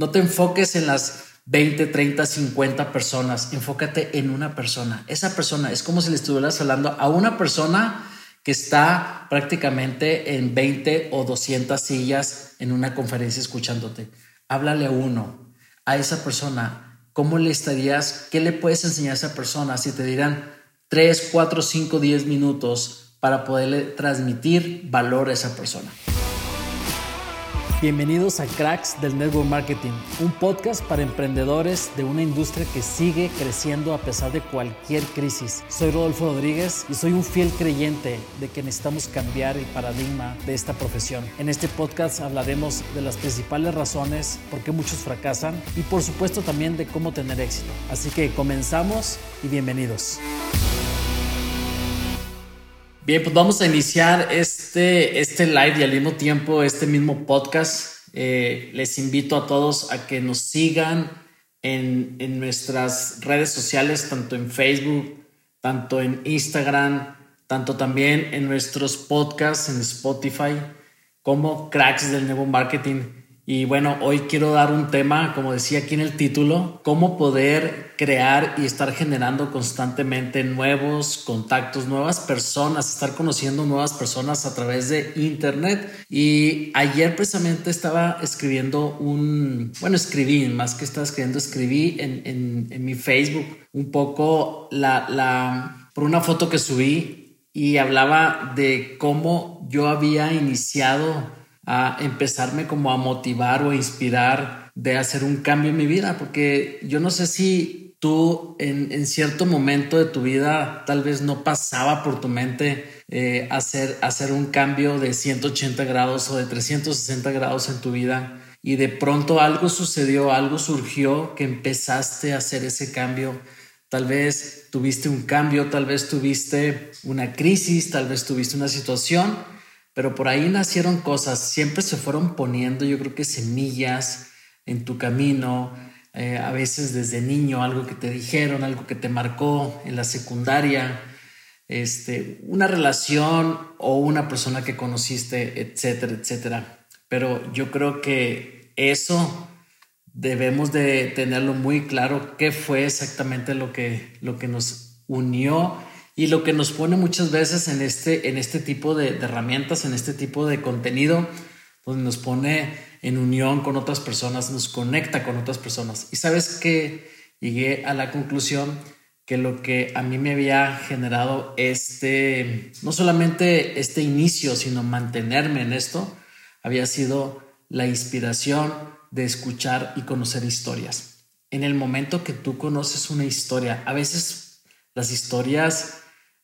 No te enfoques en las 20, 30, 50 personas. Enfócate en una persona. Esa persona es como si le estuvieras hablando a una persona que está prácticamente en 20 o 200 sillas en una conferencia escuchándote. Háblale a uno, a esa persona. ¿Cómo le estarías? ¿Qué le puedes enseñar a esa persona si te dirán 3, 4, 5, 10 minutos para poderle transmitir valor a esa persona? Bienvenidos a Cracks del Network Marketing, un podcast para emprendedores de una industria que sigue creciendo a pesar de cualquier crisis. Soy Rodolfo Rodríguez y soy un fiel creyente de que necesitamos cambiar el paradigma de esta profesión. En este podcast hablaremos de las principales razones por qué muchos fracasan y por supuesto también de cómo tener éxito. Así que comenzamos y bienvenidos. Bien, pues vamos a iniciar este, este live y al mismo tiempo este mismo podcast. Eh, les invito a todos a que nos sigan en, en, nuestras redes sociales, tanto en Facebook, tanto en Instagram, tanto también en nuestros podcasts en Spotify, como Cracks del Nuevo Marketing. Y bueno, hoy quiero dar un tema, como decía aquí en el título, cómo poder crear y estar generando constantemente nuevos contactos, nuevas personas, estar conociendo nuevas personas a través de Internet. Y ayer precisamente estaba escribiendo un, bueno, escribí, más que estaba escribiendo, escribí en, en, mi Facebook un poco la, la, por una foto que subí y hablaba de cómo yo había iniciado a empezarme como a motivar o a inspirar de hacer un cambio en mi vida, porque yo no sé si tú en, cierto momento de tu vida tal vez no pasaba por tu mente eh, hacer, hacer un cambio de 180 grados o de 360 grados en tu vida y de pronto algo sucedió, algo surgió que empezaste a hacer ese cambio. Tal vez tuviste un cambio, tal vez tuviste una crisis, tal vez tuviste una situación pero por ahí nacieron cosas, siempre se fueron poniendo, yo creo que semillas en tu camino, eh, a veces desde niño, algo que te dijeron, algo que te marcó en la secundaria, este, una relación o una persona que conociste, etcétera, etcétera. Pero yo creo que eso debemos de tenerlo muy claro, qué fue exactamente lo que, lo que nos unió y lo que nos pone muchas veces en este, en este tipo de, herramientas, en este tipo de contenido, donde nos pone en unión con otras personas, nos conecta con otras personas. Y sabes que llegué a la conclusión que lo que a mí me había generado este, no solamente este inicio, sino mantenerme en esto, había sido la inspiración de escuchar y conocer historias. En el momento que tú conoces una historia, a veces las historias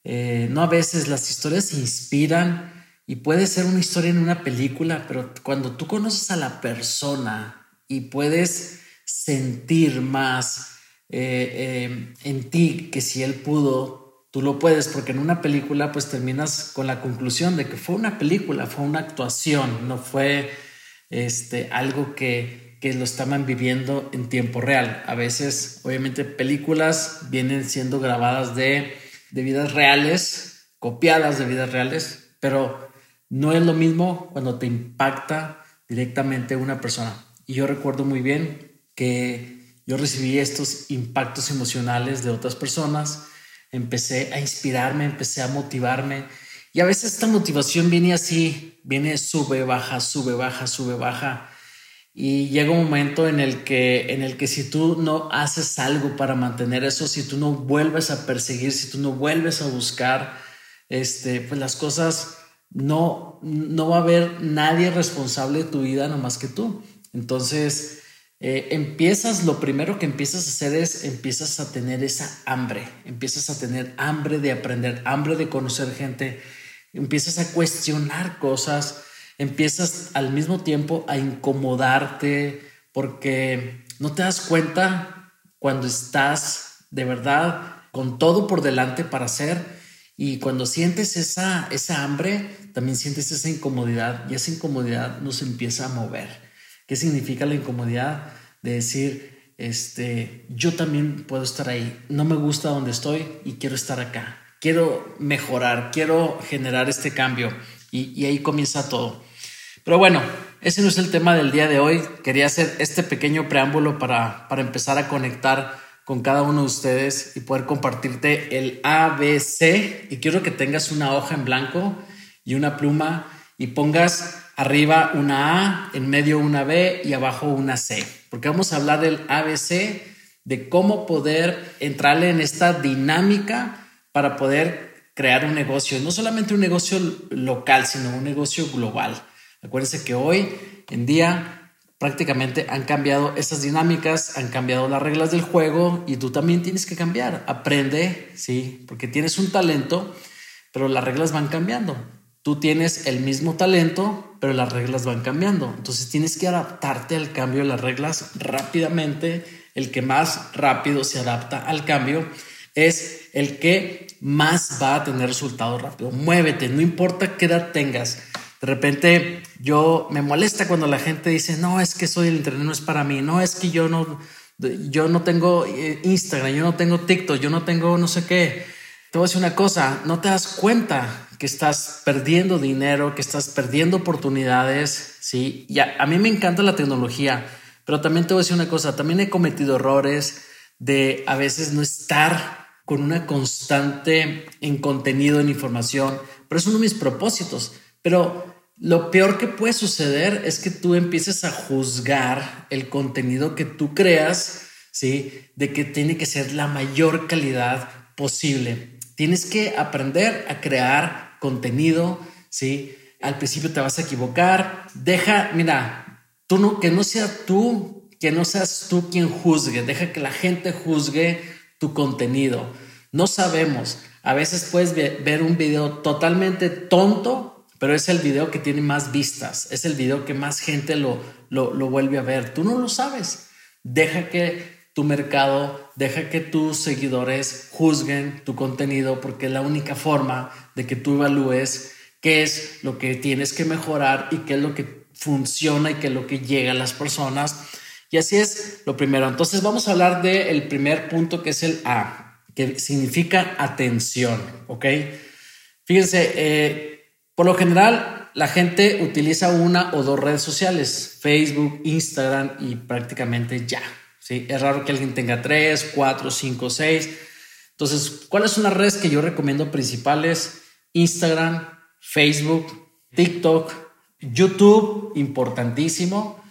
eh, no a veces las historias se inspiran y puede ser una historia en una película, pero cuando tú conoces a la persona y puedes sentir más eh, eh, en ti que si él pudo, tú lo puedes, porque en una película pues terminas con la conclusión de que fue una película, fue una actuación, no fue este, algo que, que lo estaban viviendo en tiempo real. A veces, obviamente, películas vienen siendo grabadas de de vidas reales, copiadas de vidas reales, pero no es lo mismo cuando te impacta directamente una persona. Y yo recuerdo muy bien que yo recibí estos impactos emocionales de otras personas, empecé a inspirarme, empecé a motivarme. Y a veces esta motivación viene así, viene sube, baja, sube, baja, sube, baja. Y llega un momento en el que, en el que si tú no haces algo para mantener eso, si tú no vuelves a perseguir, si tú no vuelves a buscar, este, pues las cosas no, no va a haber nadie responsable de tu vida no más que tú. Entonces, eh, empiezas, lo primero que empiezas a hacer es, empiezas a tener esa hambre, empiezas a tener hambre de aprender, hambre de conocer gente, empiezas a cuestionar cosas, empiezas al mismo tiempo a incomodarte porque no te das cuenta cuando estás de verdad con todo por delante para hacer y cuando sientes esa, esa hambre, también sientes esa incomodidad y esa incomodidad nos empieza a mover. ¿Qué significa la incomodidad? De decir, este, yo también puedo estar ahí, no me gusta donde estoy y quiero estar acá, quiero mejorar, quiero generar este cambio y, ahí comienza todo. Pero bueno, ese no es el tema del día de hoy. Quería hacer este pequeño preámbulo para, para empezar a conectar con cada uno de ustedes y poder compartirte el ABC. Y quiero que tengas una hoja en blanco y una pluma y pongas arriba una A, en medio una B y abajo una C, porque vamos a hablar del ABC, de cómo poder entrarle en esta dinámica para poder crear un negocio, no solamente un negocio local, sino un negocio global. Acuérdense que hoy en día prácticamente han cambiado esas dinámicas, han cambiado las reglas del juego y tú también tienes que cambiar. Aprende, sí, porque tienes un talento, pero las reglas van cambiando. Tú tienes el mismo talento, pero las reglas van cambiando. Entonces tienes que adaptarte al cambio de las reglas rápidamente. El que más rápido se adapta al cambio es el que más va a tener resultados rápido. Muévete, no importa qué edad tengas. De repente yo me molesta cuando la gente dice, no, es que soy el internet, no es para mí, no, es que yo no, yo no tengo eh, Instagram, yo no tengo TikTok, yo no tengo no sé qué. Te voy a decir una cosa, no te das cuenta que estás perdiendo dinero, que estás perdiendo oportunidades, ¿sí? Y a, mí me encanta la tecnología, pero también te voy a decir una cosa, también he cometido errores de a veces no estar con una constante en contenido, en información, pero es uno de mis propósitos. Pero lo peor que puede suceder es que tú empieces a juzgar el contenido que tú creas, ¿sí? De que tiene que ser la mayor calidad posible. Tienes que aprender a crear contenido, ¿sí? Al principio te vas a equivocar. Deja, mira, tú no, que no sea tú, que no seas tú quien juzgue. Deja que la gente juzgue tu contenido. No sabemos. A veces puedes ver un video totalmente tonto pero es el video que tiene más vistas, es el video que más gente lo, lo, vuelve a ver. Tú no lo sabes. Deja que tu mercado, deja que tus seguidores juzguen tu contenido porque es la única forma de que tú evalúes qué es lo que tienes que mejorar y qué es lo que funciona y qué es lo que llega a las personas. Y así es lo primero. Entonces vamos a hablar del primer punto que es el A, que significa atención, ¿ok? Fíjense, eh, por lo general, la gente utiliza una o dos redes sociales, Facebook, Instagram y prácticamente ya. ¿sí? Es raro que alguien tenga tres, cuatro, cinco, seis. Entonces, ¿cuáles son las redes que yo recomiendo principales? Instagram, Facebook, TikTok, YouTube, importantísimo.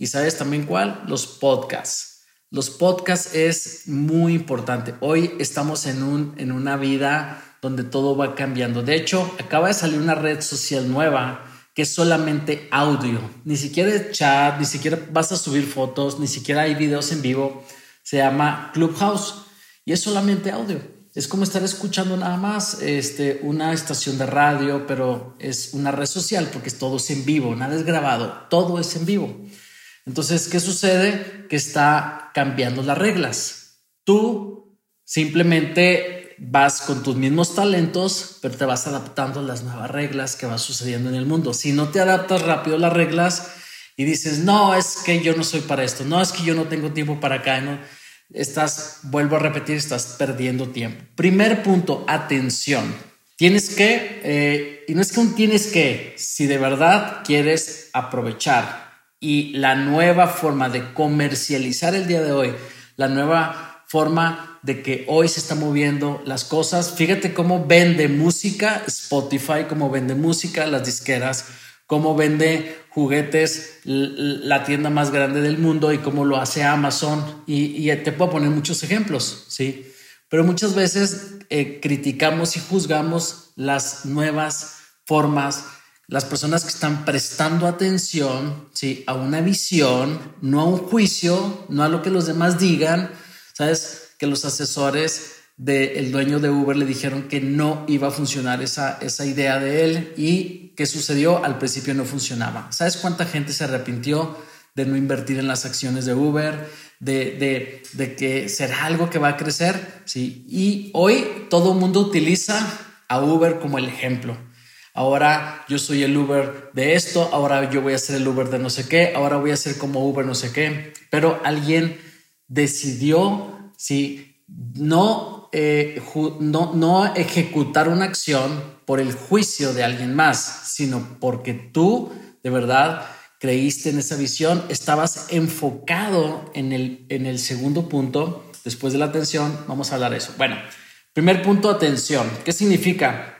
Y sabes también cuál? Los podcasts. Los podcasts es muy importante. Hoy estamos en, un, en una vida donde todo va cambiando. De hecho, acaba de salir una red social nueva que es solamente audio, ni siquiera es chat, ni siquiera vas a subir fotos, ni siquiera hay videos en vivo. Se llama Clubhouse y es solamente audio. Es como estar escuchando nada más este, una estación de radio, pero es una red social porque todo es en vivo, nada es grabado, todo es en vivo. Entonces, ¿qué sucede? Que está cambiando las reglas. Tú simplemente vas con tus mismos talentos, pero te vas adaptando a las nuevas reglas que va sucediendo en el mundo. Si no te adaptas rápido a las reglas y dices, no, es que yo no soy para esto, no, es que yo no tengo tiempo para acá, no, estás, vuelvo a repetir, estás perdiendo tiempo. Primer punto, atención. Tienes que, eh, y no es que un tienes que, si de verdad quieres aprovechar y la nueva forma de comercializar el día de hoy, la nueva forma de que hoy se están moviendo las cosas. Fíjate cómo vende música Spotify, cómo vende música las disqueras, cómo vende juguetes la tienda más grande del mundo y cómo lo hace Amazon. Y, te puedo poner muchos ejemplos, ¿sí? Pero muchas veces eh, criticamos y juzgamos las nuevas formas, las personas que están prestando atención ¿sí? a una visión, no a un juicio, no a lo que los demás digan, ¿sabes? que los asesores del dueño de Uber le dijeron que no iba a funcionar esa, esa idea de él y qué sucedió, al principio no funcionaba. ¿Sabes cuánta gente se arrepintió de no invertir en las acciones de Uber, de, de, de que será algo que va a crecer? Sí, y hoy todo el mundo utiliza a Uber como el ejemplo. Ahora yo soy el Uber de esto, ahora yo voy a ser el Uber de no sé qué, ahora voy a ser como Uber no sé qué, pero alguien decidió ¿sí? No, eh, no, no ejecutar una acción por el juicio de alguien más, sino porque tú de verdad creíste en esa visión, estabas enfocado en el, en el segundo punto, después de la atención, vamos a hablar de eso. Bueno, primer punto, atención. ¿Qué significa?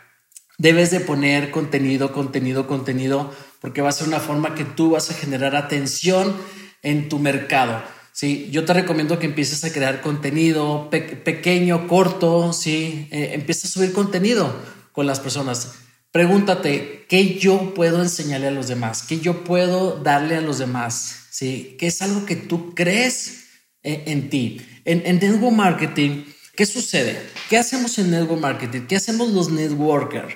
Debes de poner contenido, contenido, contenido, porque va a ser una forma que tú vas a generar atención en tu mercado. Sí, yo te recomiendo que empieces a crear contenido pequeño, corto, sí, eh, empieza a subir contenido con las personas. Pregúntate, ¿qué yo puedo enseñarle a los demás? ¿Qué yo puedo darle a los demás? ¿Sí? ¿Qué es algo que tú crees en, ti? En, en network marketing, ¿qué sucede? ¿Qué hacemos en network marketing? ¿Qué hacemos los networkers?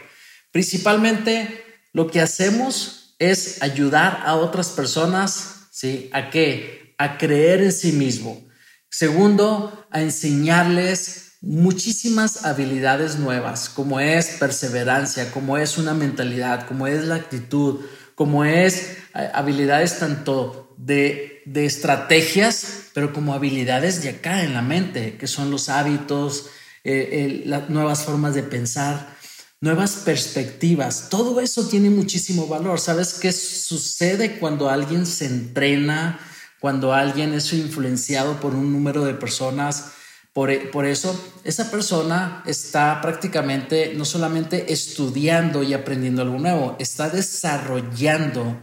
Principalmente lo que hacemos es ayudar a otras personas, ¿sí? ¿A qué? A creer en sí mismo. Segundo, a enseñarles muchísimas habilidades nuevas, como es perseverancia, como es una mentalidad, como es la actitud, como es eh, habilidades tanto de, de estrategias, pero como habilidades de acá en la mente, que son los hábitos, eh, las nuevas formas de pensar, nuevas perspectivas. Todo eso tiene muchísimo valor. ¿Sabes qué sucede cuando alguien se entrena, cuando alguien es influenciado por un número de personas? E, por, eso, esa persona está prácticamente no solamente estudiando y aprendiendo algo nuevo, está desarrollando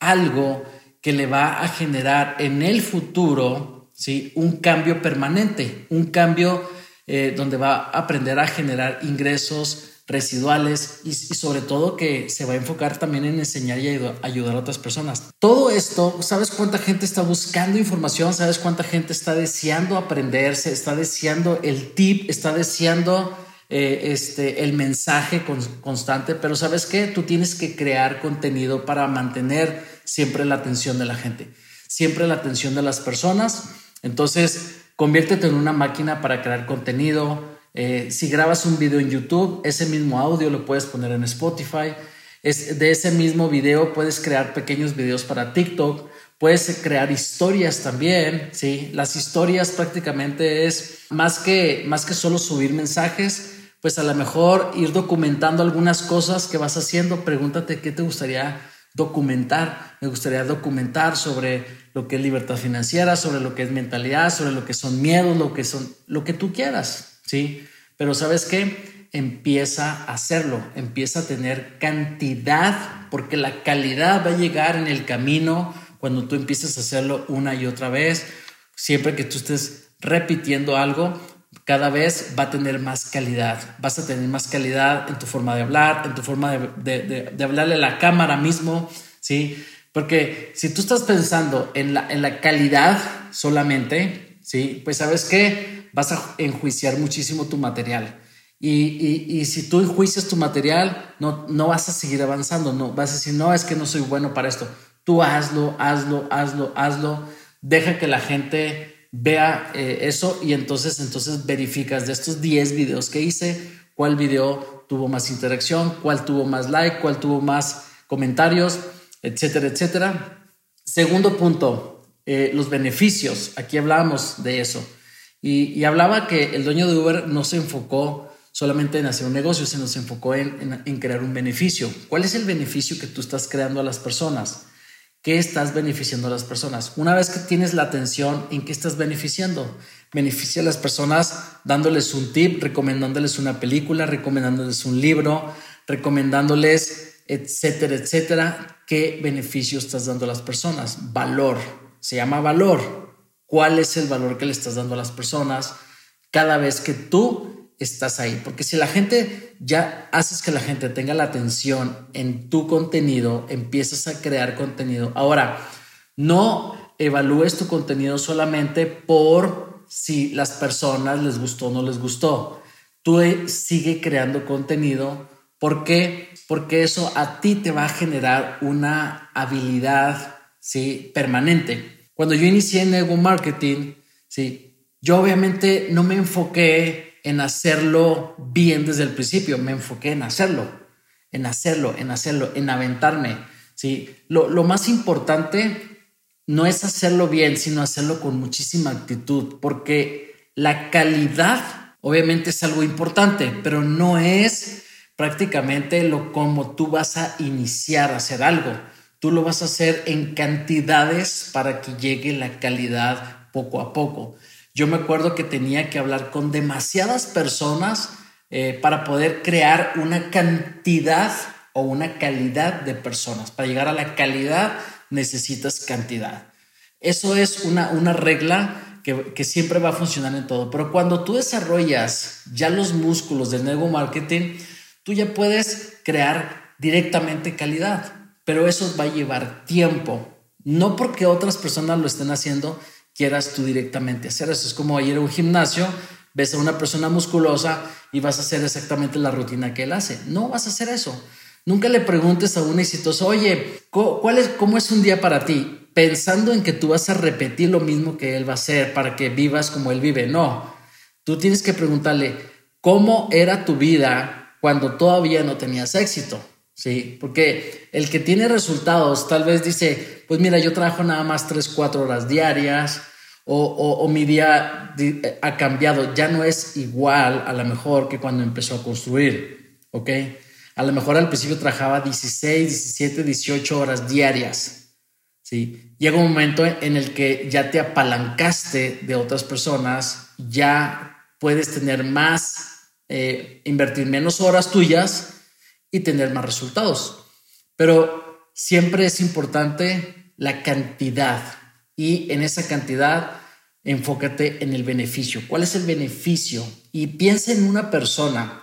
algo que le va a generar en el futuro ¿sí? un cambio permanente, un cambio eh, donde va a aprender a generar ingresos, residuales y, sobre todo que se va a enfocar también en enseñar y ayudar a otras personas. Todo esto, ¿sabes cuánta gente está buscando información? ¿Sabes cuánta gente está deseando aprenderse? Está deseando el tip, está deseando eh, este, el mensaje constante, pero ¿sabes qué? Tú tienes que crear contenido para mantener siempre la atención de la gente, siempre la atención de las personas. Entonces, conviértete en una máquina para crear contenido, eh, si grabas un video en YouTube, ese mismo audio lo puedes poner en Spotify. Es, de ese mismo video puedes crear pequeños videos para TikTok. Puedes crear historias también, ¿sí? Las historias prácticamente es más que, más que solo subir mensajes, pues a lo mejor ir documentando algunas cosas que vas haciendo. Pregúntate qué te gustaría documentar. Me gustaría documentar sobre lo que es libertad financiera, sobre lo que es mentalidad, sobre lo que son miedos, lo que son, lo que tú quieras. ¿Sí? Pero sabes qué? Empieza a hacerlo, empieza a tener cantidad, porque la calidad va a llegar en el camino cuando tú empieces a hacerlo una y otra vez. Siempre que tú estés repitiendo algo, cada vez va a tener más calidad. Vas a tener más calidad en tu forma de hablar, en tu forma de, hablarle a la cámara mismo, ¿sí? Porque si tú estás pensando en la, en la calidad solamente, ¿sí? Pues sabes qué? vas a enjuiciar muchísimo tu material. Y, si tú enjuicias tu material, no, no vas a seguir avanzando, no vas a decir, no, es que no soy bueno para esto. Tú hazlo, hazlo, hazlo, hazlo. Deja que la gente vea eh, eso y entonces, entonces verificas de estos 10 videos que hice, cuál video tuvo más interacción, cuál tuvo más like, cuál tuvo más comentarios, etcétera, etcétera. Segundo punto, eh, los beneficios. Aquí hablábamos de eso. Y, hablaba que el dueño de Uber no se enfocó solamente en hacer un negocio, sino se enfocó en, crear un beneficio. ¿Cuál es el beneficio que tú estás creando a las personas? ¿Qué estás beneficiando a las personas? Una vez que tienes la atención, ¿en qué estás beneficiando? Beneficia a las personas dándoles un tip, recomendándoles una película, recomendándoles un libro, recomendándoles, etcétera, etcétera. ¿Qué beneficio estás dando a las personas? Valor. Se llama valor cuál es el valor que le estás dando a las personas cada vez que tú estás ahí. Porque si la gente ya haces que la gente tenga la atención en tu contenido, empiezas a crear contenido. Ahora, no evalúes tu contenido solamente por si las personas les gustó o no les gustó. Tú sigue creando contenido. ¿Por qué? Porque eso a ti te va a generar una habilidad ¿sí? permanente. Cuando yo inicié en Ego Marketing, sí, yo obviamente no me enfoqué en hacerlo bien desde el principio, me enfoqué en hacerlo, en hacerlo, en hacerlo, en aventarme. Sí, lo, lo más importante no es hacerlo bien, sino hacerlo con muchísima actitud, porque la calidad obviamente es algo importante, pero no es prácticamente lo como tú vas a iniciar a hacer algo tú lo vas a hacer en cantidades para que llegue la calidad poco a poco. Yo me acuerdo que tenía que hablar con demasiadas personas eh, para poder crear una cantidad o una calidad de personas. Para llegar a la calidad necesitas cantidad. Eso es una, una regla que, que, siempre va a funcionar en todo. Pero cuando tú desarrollas ya los músculos del nuevo marketing, tú ya puedes crear directamente calidad. Pero eso va a llevar tiempo. No porque otras personas lo estén haciendo, quieras tú directamente hacer eso. Es como ir a un gimnasio, ves a una persona musculosa y vas a hacer exactamente la rutina que él hace. No vas a hacer eso. Nunca le preguntes a un exitoso, oye, ¿cuál es, ¿cómo es un día para ti? Pensando en que tú vas a repetir lo mismo que él va a hacer para que vivas como él vive. No, tú tienes que preguntarle, ¿cómo era tu vida cuando todavía no tenías éxito? Sí, porque el que tiene resultados tal vez dice, pues mira, yo trabajo nada más 3, 4 horas diarias o, o mi día ha cambiado, ya no es igual a lo mejor que cuando empezó a construir, ¿ok? A lo mejor al principio trabajaba 16, 17, 18 horas diarias. ¿sí? Llega un momento en el que ya te apalancaste de otras personas, ya puedes tener más, eh, invertir menos horas tuyas y tener más resultados. Pero siempre es importante la cantidad y en esa cantidad enfócate en el beneficio. ¿Cuál es el beneficio? Y piensa en una persona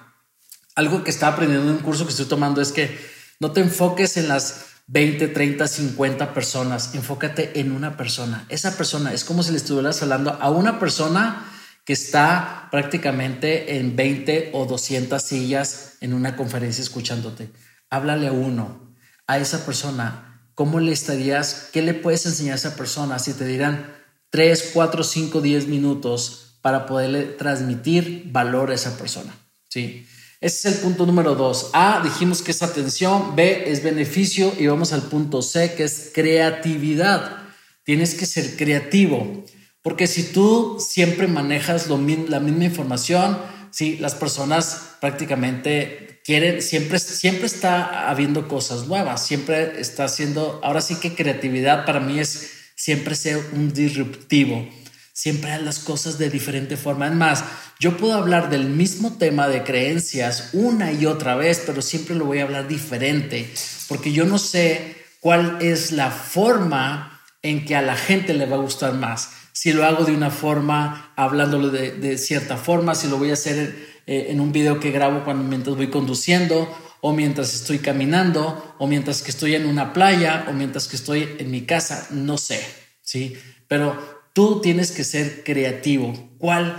algo que estaba aprendiendo en un curso que estoy tomando es que no te enfoques en las 20, 30, 50 personas, enfócate en una persona. Esa persona es como si le estuvieras hablando a una persona que está prácticamente en 20 o 200 sillas en una conferencia escuchándote. Háblale a uno, a esa persona. ¿Cómo le estarías? ¿Qué le puedes enseñar a esa persona si te dirán 3, 4, 5, 10 minutos para poderle transmitir valor a esa persona? Sí. Ese es el punto número dos. A, dijimos que es atención, B es beneficio y vamos al punto C, que es creatividad. Tienes que ser creativo, porque si tú siempre manejas lo, la misma información, si las personas prácticamente quieren, siempre, siempre está habiendo cosas nuevas, siempre está haciendo, ahora sí que creatividad para mí es siempre ser un disruptivo siempre haz las cosas de diferente forma. Es más, yo puedo hablar del mismo tema de creencias una y otra vez, pero siempre lo voy a hablar diferente, porque yo no sé cuál es la forma en que a la gente le va a gustar más. Si lo hago de una forma, hablándolo de, cierta forma, si lo voy a hacer eh, en un video que grabo cuando mientras voy conduciendo, o mientras estoy caminando, o mientras que estoy en una playa, o mientras que estoy en mi casa, no sé, ¿sí? Pero Tú tienes que ser creativo. ¿Cuál,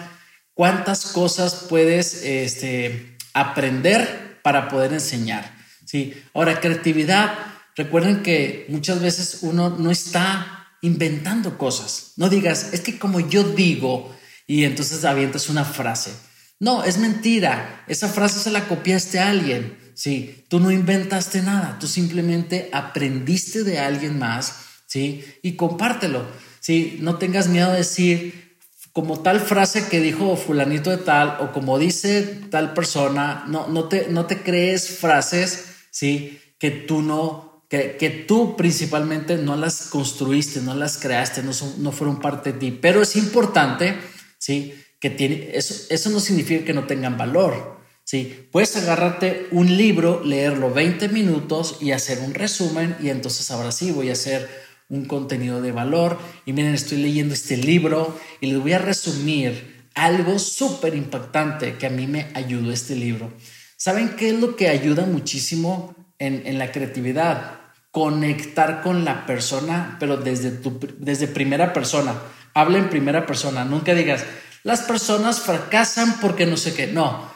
¿Cuántas cosas puedes este, aprender para poder enseñar? ¿Sí? Ahora, creatividad. Recuerden que muchas veces uno no está inventando cosas. No digas, es que como yo digo, y entonces avientas una frase. No, es mentira. Esa frase se la copiaste a alguien. Sí, tú no inventaste nada, tú simplemente aprendiste de alguien más, ¿sí? Y compártelo. ¿sí? No tengas miedo de decir como tal frase que dijo fulanito de tal o como dice tal persona, no, no, te, no te crees frases, ¿sí? Que tú no, que, que tú principalmente no las construiste, no las creaste, no, no fueron parte de ti, pero es importante, ¿sí? Que tiene, eso, eso no significa que no tengan valor, ¿sí? Puedes agarrarte un libro, leerlo 20 minutos y hacer un resumen y entonces ahora sí voy a hacer un contenido de valor. Y miren, estoy leyendo este libro y les voy a resumir algo súper impactante que a mí me ayudó este libro. ¿Saben qué es lo que ayuda muchísimo en, la creatividad? Conectar con la persona, pero desde, tu, desde primera persona. Habla en primera persona. Nunca digas, las personas fracasan porque no sé qué. No.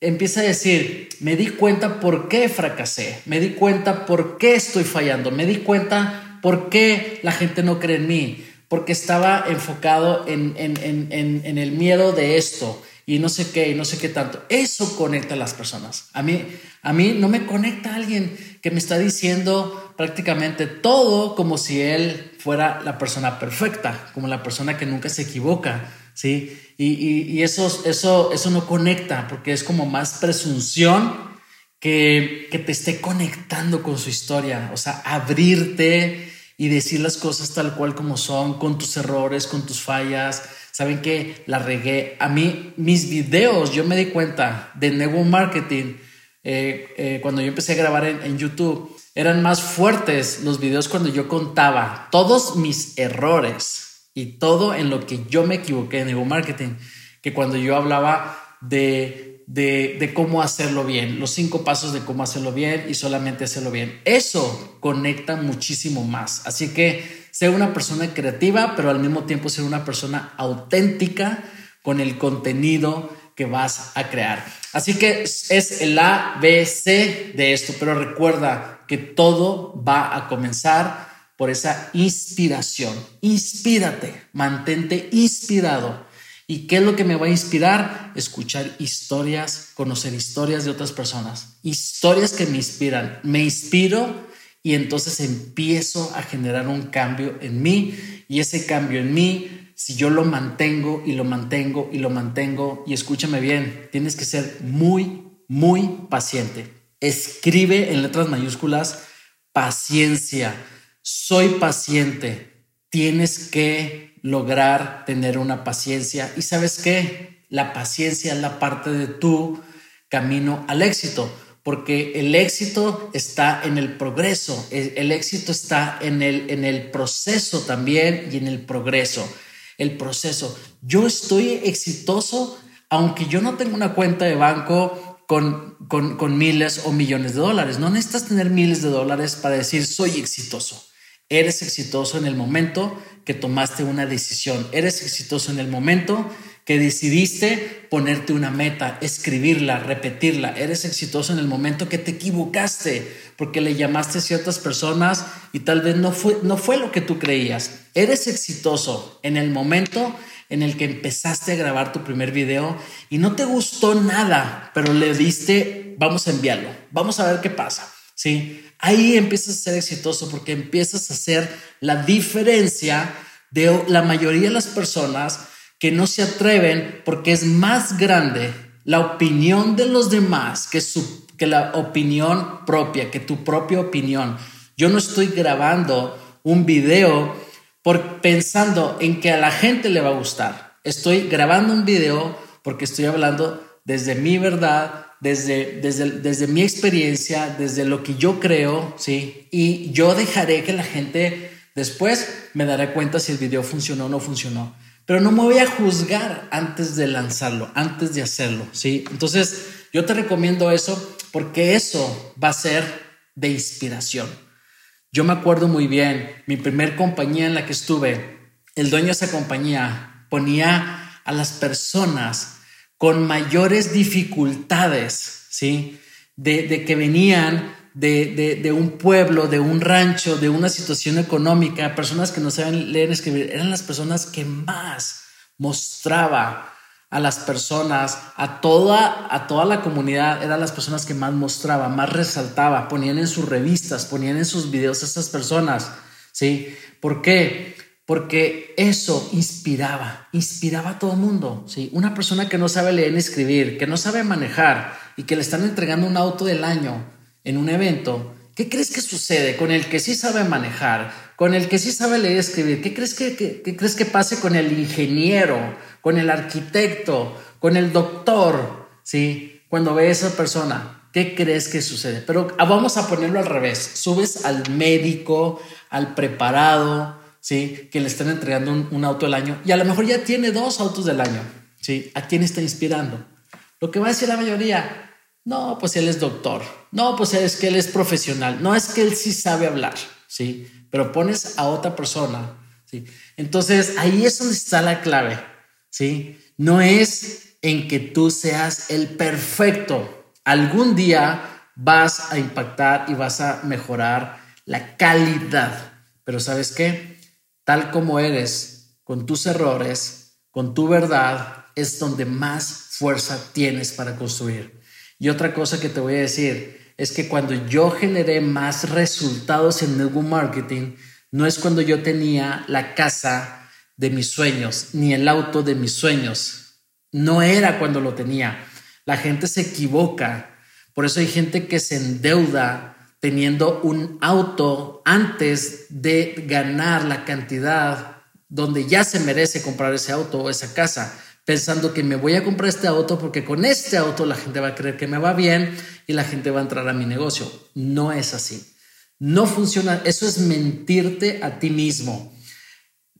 Empieza a decir, me di cuenta por qué fracasé, me di cuenta por qué estoy fallando, me di cuenta ¿Por qué la gente no cree en mí? Porque estaba enfocado en, el miedo de esto y no sé qué y no sé qué tanto. Eso conecta a las personas. A mí, a mí no me conecta alguien que me está diciendo prácticamente todo como si él fuera la persona perfecta, como la persona que nunca se equivoca, ¿sí? Y, y eso, eso, eso no conecta porque es como más presunción que, que te esté conectando con su historia, o sea, abrirte y decir las cosas tal cual como son, con tus errores, con tus fallas. Saben que la regué. A mí, mis videos, yo me di cuenta de nuevo marketing eh, eh, cuando yo empecé a grabar en, YouTube, eran más fuertes los videos cuando yo contaba todos mis errores y todo en lo que yo me equivoqué en Ego Marketing, que cuando yo hablaba de, de, de, cómo hacerlo bien, los cinco pasos de cómo hacerlo bien y solamente hacerlo bien. Eso conecta muchísimo más. Así que ser una persona creativa, pero al mismo tiempo ser una persona auténtica con el contenido que vas a crear. Así que es el A, B, C de esto, pero recuerda que todo va a comenzar por esa inspiración. Inspírate, mantente inspirado. ¿Y qué es lo que me va a inspirar? Escuchar historias, conocer historias de otras personas, historias que me inspiran. Me inspiro y entonces empiezo a generar un cambio en mí y ese cambio en mí si yo lo mantengo y lo mantengo y lo mantengo, y escúchame bien, tienes que ser muy, muy paciente. Escribe en letras mayúsculas paciencia. Soy paciente. Tienes que lograr tener una paciencia. Y sabes qué? La paciencia es la parte de tu camino al éxito, porque el éxito está en el progreso, el, éxito está en el, en el proceso también y en el progreso el proceso. Yo estoy exitoso aunque yo no tengo una cuenta de banco con, con, miles o millones de dólares. No necesitas tener miles de dólares para decir soy exitoso. Eres exitoso en el momento que tomaste una decisión. Eres exitoso en el momento que decidiste ponerte una meta, escribirla, repetirla. Eres exitoso en el momento que te equivocaste porque le llamaste a ciertas personas y tal vez no fue, no fue lo que tú creías. Eres exitoso en el momento en el que empezaste a grabar tu primer video y no te gustó nada, pero le diste, vamos a enviarlo, vamos a ver qué pasa. Sí, ahí empiezas a ser exitoso porque empiezas a hacer la diferencia de la mayoría de las personas que no se atreven porque es más grande la opinión de los demás que, su, que la opinión propia, que tu propia opinión. Yo no estoy grabando un video por pensando en que a la gente le va a gustar. Estoy grabando un video porque estoy hablando desde mi verdad, desde, desde, desde mi experiencia, desde lo que yo creo, ¿sí? Y yo dejaré que la gente después me dará cuenta si el video funcionó o no funcionó pero no me voy a juzgar antes de lanzarlo, antes de hacerlo, ¿sí? Entonces, yo te recomiendo eso porque eso va a ser de inspiración. Yo me acuerdo muy bien, mi primer compañía en la que estuve, el dueño de esa compañía ponía a las personas con mayores dificultades, ¿sí? De, de que venían de, un pueblo, de un rancho, de una situación económica, personas que no saben leer escribir, eran las personas que más mostraba a las personas, a toda, a toda la comunidad, eran las personas que más mostraba, más resaltaba, ponían en sus revistas, ponían en sus videos a estas personas, ¿sí? ¿Por qué? Porque eso inspiraba, inspiraba a todo el mundo, ¿sí? Una persona que no sabe leer ni escribir, que no sabe manejar y que le están entregando un auto del año, en un evento, ¿qué crees que sucede con el que sí sabe manejar, con el que sí sabe leer y escribir? ¿Qué crees que, crees que pase con el ingeniero, con el arquitecto, con el doctor? ¿Sí? Cuando ve a esa persona, ¿qué crees que sucede? Pero ah, vamos a ponerlo al revés. Subes al médico, al preparado, ¿sí? Que le están entregando un, un auto del año y a lo mejor ya tiene dos autos del año, ¿sí? ¿A quién está inspirando? Lo que va a decir la mayoría, no, pues él es doctor. No, pues es que él es profesional. No, es que él sí sabe hablar, ¿sí? Pero pones a otra persona, ¿sí? Entonces, ahí es donde está la clave, ¿sí? No es en que tú seas el perfecto. Algún día vas a impactar y vas a mejorar la calidad. Pero ¿sabes qué? Tal como eres, con tus errores, con tu verdad, es donde más fuerza tienes para construir. Y otra cosa que te voy a decir es que cuando yo generé más resultados en network marketing, no es cuando yo tenía la casa de mis sueños, ni el auto de mis sueños. No era cuando lo tenía. La gente se equivoca Por eso hay gente que se endeuda teniendo un auto antes de ganar la cantidad donde ya se merece comprar ese auto o esa casa, pensando que me voy a comprar este auto porque con este auto la gente va a creer que me va bien y la gente va a entrar a mi negocio. No es así. No funciona. Eso es mentirte a ti mismo.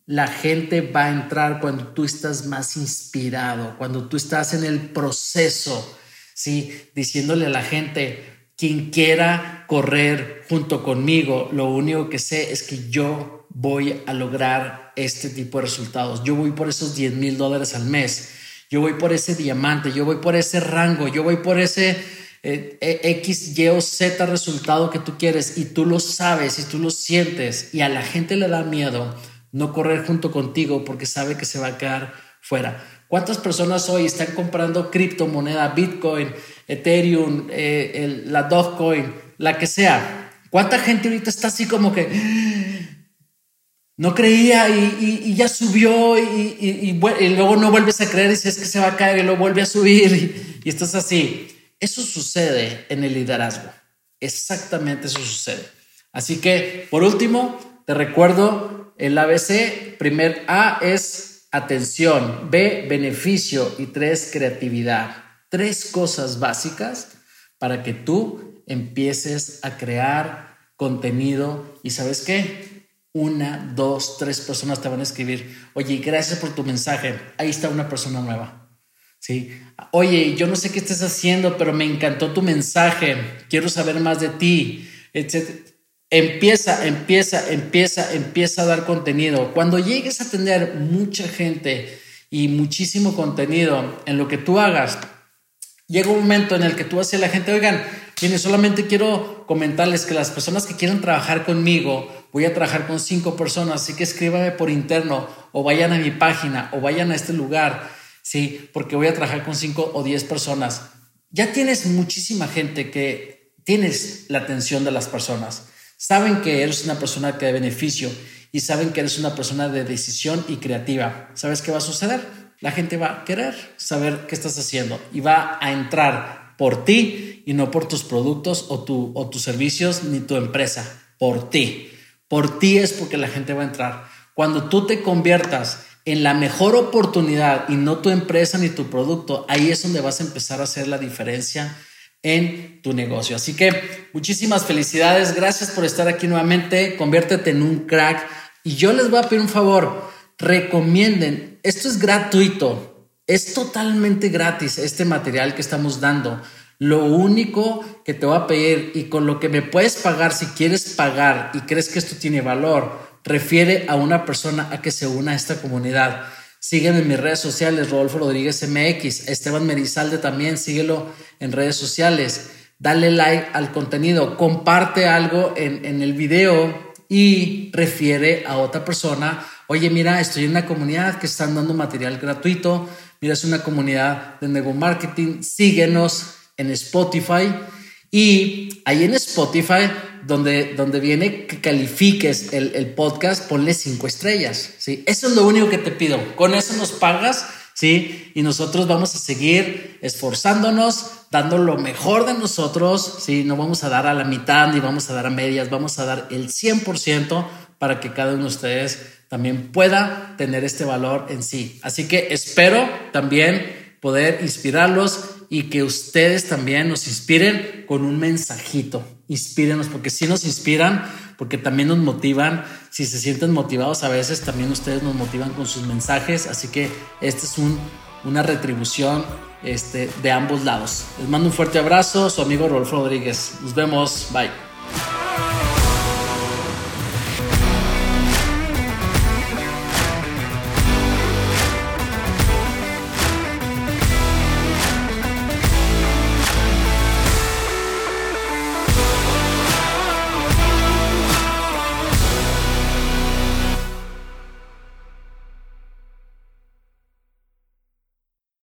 La gente va a entrar cuando tú estás más inspirado, cuando tú estás en el proceso, ¿sí? Diciéndole a la gente, quien quiera correr junto conmigo, lo único que sé es que yo voy a lograr este tipo de resultados. Yo voy por esos 10 mil dólares al mes. Yo voy por ese diamante, yo voy por ese rango, yo voy por ese eh, e, X, Y o Z resultado que tú quieres y tú lo sabes y tú lo sientes y a la gente le da miedo no correr junto contigo porque sabe que se va a quedar fuera. ¿Cuántas personas hoy están comprando criptomoneda, Bitcoin, Ethereum, eh, la Dogecoin, la que sea? ¿Cuánta gente ahorita está así como que no creía y, ya subió y, luego no vuelves a creer y dices que se va a caer y luego vuelve a subir y, estás así? Eso sucede en el liderazgo. Exactamente eso sucede. Así que, por último, te recuerdo el ABC. Primer A es atención, B, beneficio y tres, creatividad. Tres cosas básicas para que tú empieces a crear contenido y sabes qué? Una, dos, tres personas te van a escribir, oye, gracias por tu mensaje, ahí está una persona nueva. ¿Sí? Oye, yo no sé qué estás haciendo, pero me encantó tu mensaje, quiero saber más de ti, etc. Empieza, empieza, empieza, empieza a dar contenido. Cuando llegues a tener mucha gente y muchísimo contenido en lo que tú hagas, llega un momento en el que tú haces a la gente, oigan, miren, solamente quiero comentarles que las personas que quieran trabajar conmigo, voy a trabajar con cinco personas, así que escríbame por interno o vayan a mi página o vayan a este lugar, sí, porque voy a trabajar con cinco o diez personas. Ya tienes muchísima gente que tienes la atención de las personas saben que eres una persona que de beneficio y saben que eres una persona de decisión y creativa. ¿Sabes qué va a suceder? La gente va a querer saber qué estás haciendo y va a entrar por ti y no por tus productos o, tu, o tus servicios ni tu empresa, por ti. Por ti es porque la gente va a entrar. Cuando tú te conviertas en la mejor oportunidad y no tu empresa ni tu producto, ahí es donde vas a empezar a hacer la diferencia en tu negocio. Así que muchísimas felicidades, gracias por estar aquí nuevamente, conviértete en un crack y yo les voy a pedir un favor, recomienden, esto es gratuito, es totalmente gratis este material que estamos dando. Lo único que te voy a pedir y con lo que me puedes pagar si quieres pagar y crees que esto tiene valor, refiere a una persona a que se una a esta comunidad. Sígueme en mis redes sociales, Rodolfo Rodríguez MX, Esteban Merizalde también, síguelo en redes sociales. Dale like al contenido, comparte algo en, en el video y refiere a otra persona. Oye, mira, estoy en una comunidad que están dando material gratuito. Mira, es una comunidad de Nego Marketing. Síguenos en Spotify. Y ahí en Spotify donde, donde viene que califiques el, el, podcast, ponle cinco estrellas. ¿sí? Eso es lo único que te pido. Con eso nos pagas, ¿sí? Y nosotros vamos a seguir esforzándonos, dando lo mejor de nosotros, ¿sí? No vamos a dar a la mitad ni vamos a dar a medias, vamos a dar el 100% para que cada uno de ustedes también pueda tener este valor en sí. Así que espero también poder inspirarlos y que ustedes también nos inspiren con un mensajito. Inspírenos porque si nos inspiran, porque también nos motivan. Si se sienten motivados a veces, también ustedes nos motivan con sus mensajes. Así que esta es un, una retribución este, de ambos lados. Les mando un fuerte abrazo, su amigo Rolfo Rodríguez. Nos vemos. Bye.